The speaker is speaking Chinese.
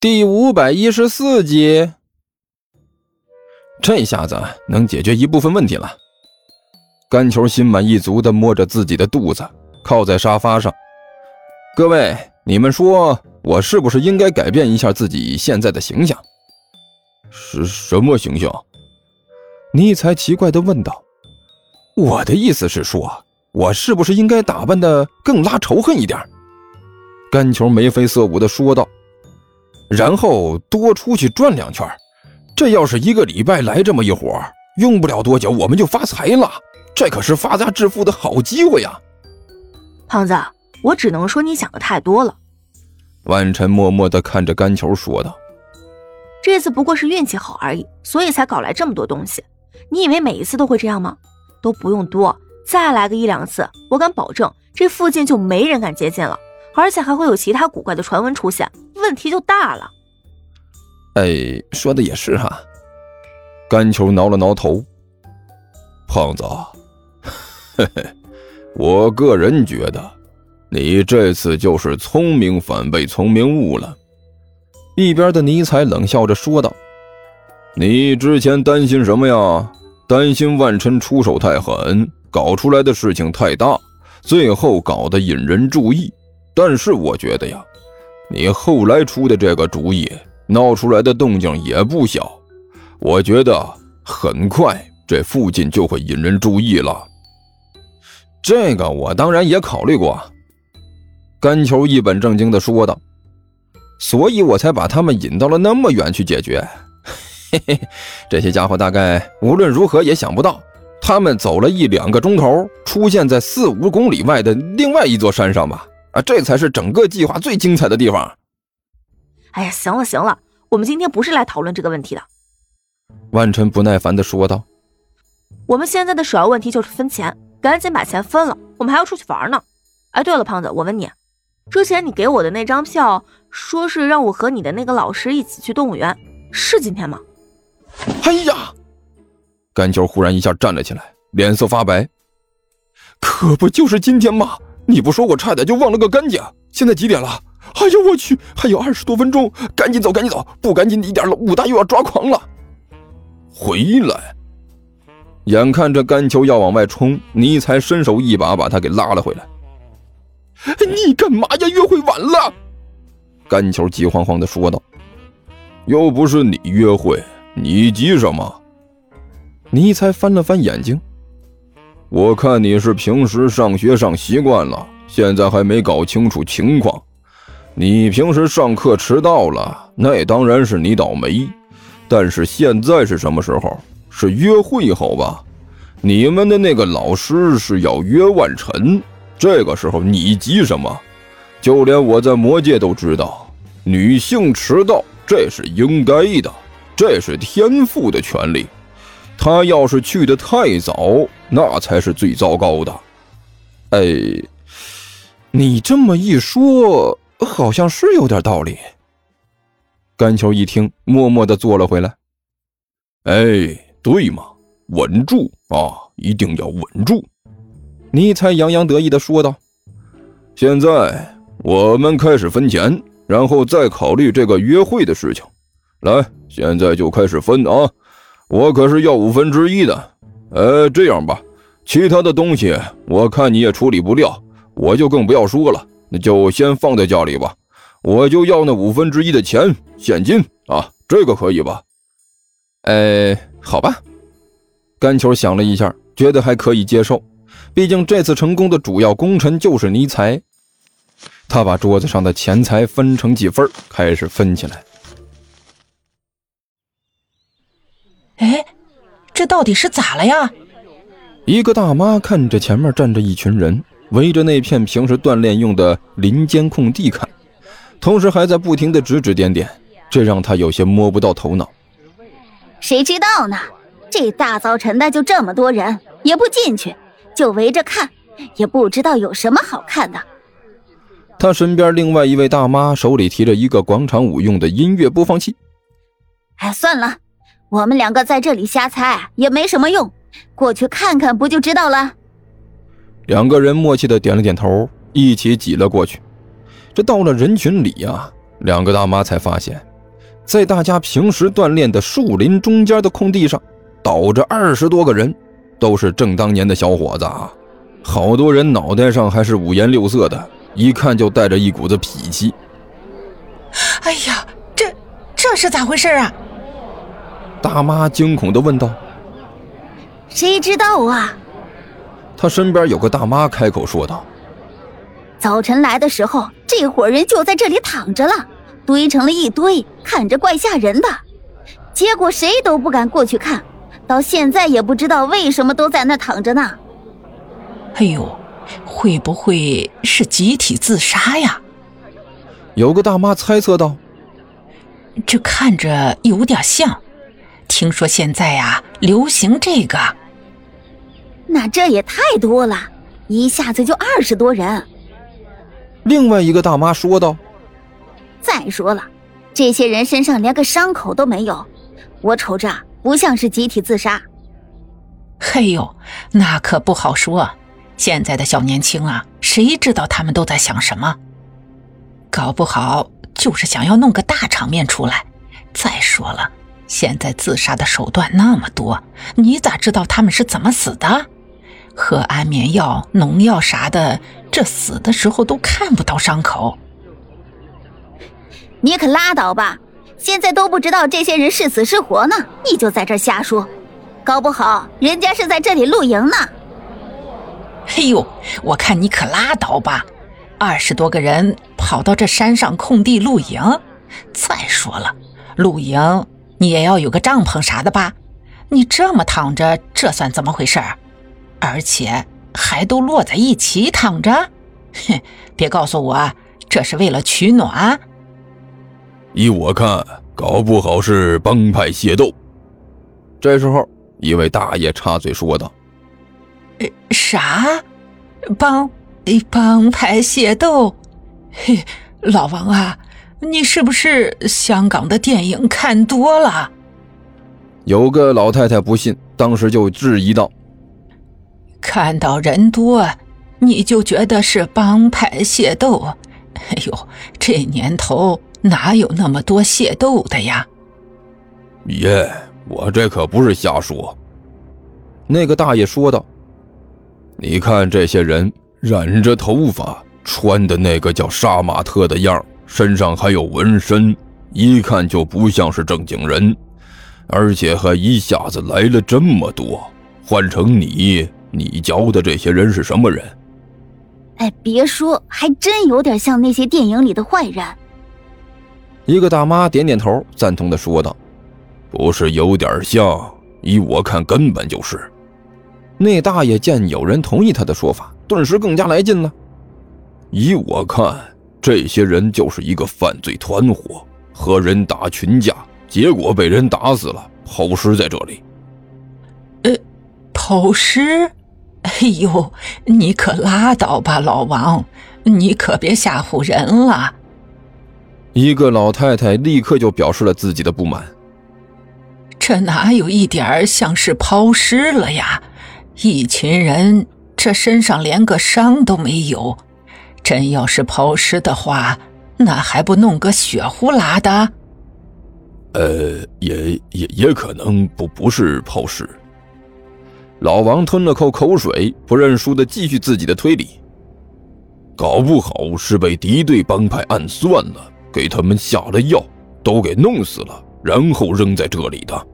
第五百一十四集，这下子能解决一部分问题了。甘球心满意足的摸着自己的肚子，靠在沙发上。各位，你们说我是不是应该改变一下自己现在的形象？是什么形象？尼才奇怪的问道。我的意思是说，我是不是应该打扮的更拉仇恨一点？甘球眉飞色舞的说道。然后多出去转两圈，这要是一个礼拜来这么一伙，用不了多久我们就发财了。这可是发家致富的好机会呀！胖子，我只能说你想的太多了。万晨默默地看着甘球说道：“这次不过是运气好而已，所以才搞来这么多东西。你以为每一次都会这样吗？都不用多，再来个一两次，我敢保证这附近就没人敢接近了。”而且还会有其他古怪的传闻出现，问题就大了。哎，说的也是哈。甘球挠了挠头，胖子，嘿嘿，我个人觉得，你这次就是聪明反被聪明误了。一边的尼采冷笑着说道：“你之前担心什么呀？担心万琛出手太狠，搞出来的事情太大，最后搞得引人注意。”但是我觉得呀，你后来出的这个主意，闹出来的动静也不小。我觉得很快这附近就会引人注意了。这个我当然也考虑过。甘球一本正经的说道：“所以我才把他们引到了那么远去解决。嘿嘿，这些家伙大概无论如何也想不到，他们走了一两个钟头，出现在四五公里外的另外一座山上吧。”啊，这才是整个计划最精彩的地方。哎呀，行了行了，我们今天不是来讨论这个问题的。万晨不耐烦的说道：“我们现在的首要问题就是分钱，赶紧把钱分了，我们还要出去玩呢。哎，对了，胖子，我问你，之前你给我的那张票，说是让我和你的那个老师一起去动物园，是今天吗？”哎呀，甘球忽然一下站了起来，脸色发白。可不就是今天吗？你不说，我差点就忘了个干净。现在几点了？哎呦我去，还有二十多分钟，赶紧走，赶紧走！不赶紧一点了，武大又要抓狂了。回来！眼看着甘球要往外冲，尼才伸手一把把他给拉了回来。你干嘛呀？约会晚了！甘球急慌慌的说道。又不是你约会，你急什么？尼才翻了翻眼睛。我看你是平时上学上习惯了，现在还没搞清楚情况。你平时上课迟到了，那当然是你倒霉。但是现在是什么时候？是约会好吧？你们的那个老师是要约万晨，这个时候你急什么？就连我在魔界都知道，女性迟到这是应该的，这是天赋的权利。他要是去的太早，那才是最糟糕的。哎，你这么一说，好像是有点道理。甘球一听，默默的坐了回来。哎，对嘛，稳住啊，一定要稳住！尼才洋洋得意的说道：“现在我们开始分钱，然后再考虑这个约会的事情。来，现在就开始分啊！”我可是要五分之一的，呃，这样吧，其他的东西我看你也处理不掉，我就更不要说了，那就先放在家里吧。我就要那五分之一的钱，现金啊，这个可以吧？呃，好吧。甘球想了一下，觉得还可以接受，毕竟这次成功的主要功臣就是尼才。他把桌子上的钱财分成几份，开始分起来。哎，这到底是咋了呀？一个大妈看着前面站着一群人，围着那片平时锻炼用的林间空地看，同时还在不停的指指点点，这让她有些摸不到头脑。谁知道呢？这大早晨的就这么多人，也不进去，就围着看，也不知道有什么好看的。他身边另外一位大妈手里提着一个广场舞用的音乐播放器。哎，算了。我们两个在这里瞎猜也没什么用，过去看看不就知道了。两个人默契的点了点头，一起挤了过去。这到了人群里呀，两个大妈才发现在大家平时锻炼的树林中间的空地上，倒着二十多个人，都是正当年的小伙子啊！好多人脑袋上还是五颜六色的，一看就带着一股子痞气。哎呀，这这是咋回事啊？大妈惊恐地问道。谁知道啊？他身边有个大妈开口说道。早晨来的时候，这伙人就在这里躺着了，堆成了一堆，看着怪吓人的。结果谁都不敢过去看，到现在也不知道为什么都在那躺着呢。哎呦，会不会是集体自杀呀？有个大妈猜测道。这看着有点像，听说现在呀流行这个。那这也太多了，一下子就二十多人。另外一个大妈说道：“再说了，这些人身上连个伤口都没有，我瞅着不像是集体自杀。”嘿呦，那可不好说。现在的小年轻啊，谁知道他们都在想什么？搞不好就是想要弄个大场面出来。再说了，现在自杀的手段那么多，你咋知道他们是怎么死的？喝安眠药、农药啥的，这死的时候都看不到伤口。你可拉倒吧！现在都不知道这些人是死是活呢，你就在这瞎说，搞不好人家是在这里露营呢。嘿呦，我看你可拉倒吧！二十多个人跑到这山上空地露营，再说了，露营你也要有个帐篷啥的吧？你这么躺着，这算怎么回事？而且还都摞在一起躺着，哼！别告诉我这是为了取暖。依我看，搞不好是帮派械斗。这时候，一位大爷插嘴说道：“呃，啥？帮帮派械斗？嘿，老王啊，你是不是香港的电影看多了？”有个老太太不信，当时就质疑道。看到人多，你就觉得是帮派械斗？哎呦，这年头哪有那么多械斗的呀？爷，我这可不是瞎说。那个大爷说道：“你看这些人染着头发，穿的那个叫杀马特的样身上还有纹身，一看就不像是正经人，而且还一下子来了这么多。换成你……”你教的这些人是什么人？哎，别说，还真有点像那些电影里的坏人。一个大妈点点头，赞同的说道：“不是有点像，依我看，根本就是。”那大爷见有人同意他的说法，顿时更加来劲了。依我看，这些人就是一个犯罪团伙，和人打群架，结果被人打死了，抛尸在这里。呃，抛尸？哎呦，你可拉倒吧，老王，你可别吓唬人了。一个老太太立刻就表示了自己的不满。这哪有一点像是抛尸了呀？一群人，这身上连个伤都没有，真要是抛尸的话，那还不弄个血呼啦的？呃，也也也可能不不是抛尸。老王吞了口口水，不认输的继续自己的推理。搞不好是被敌对帮派暗算了，给他们下了药，都给弄死了，然后扔在这里的。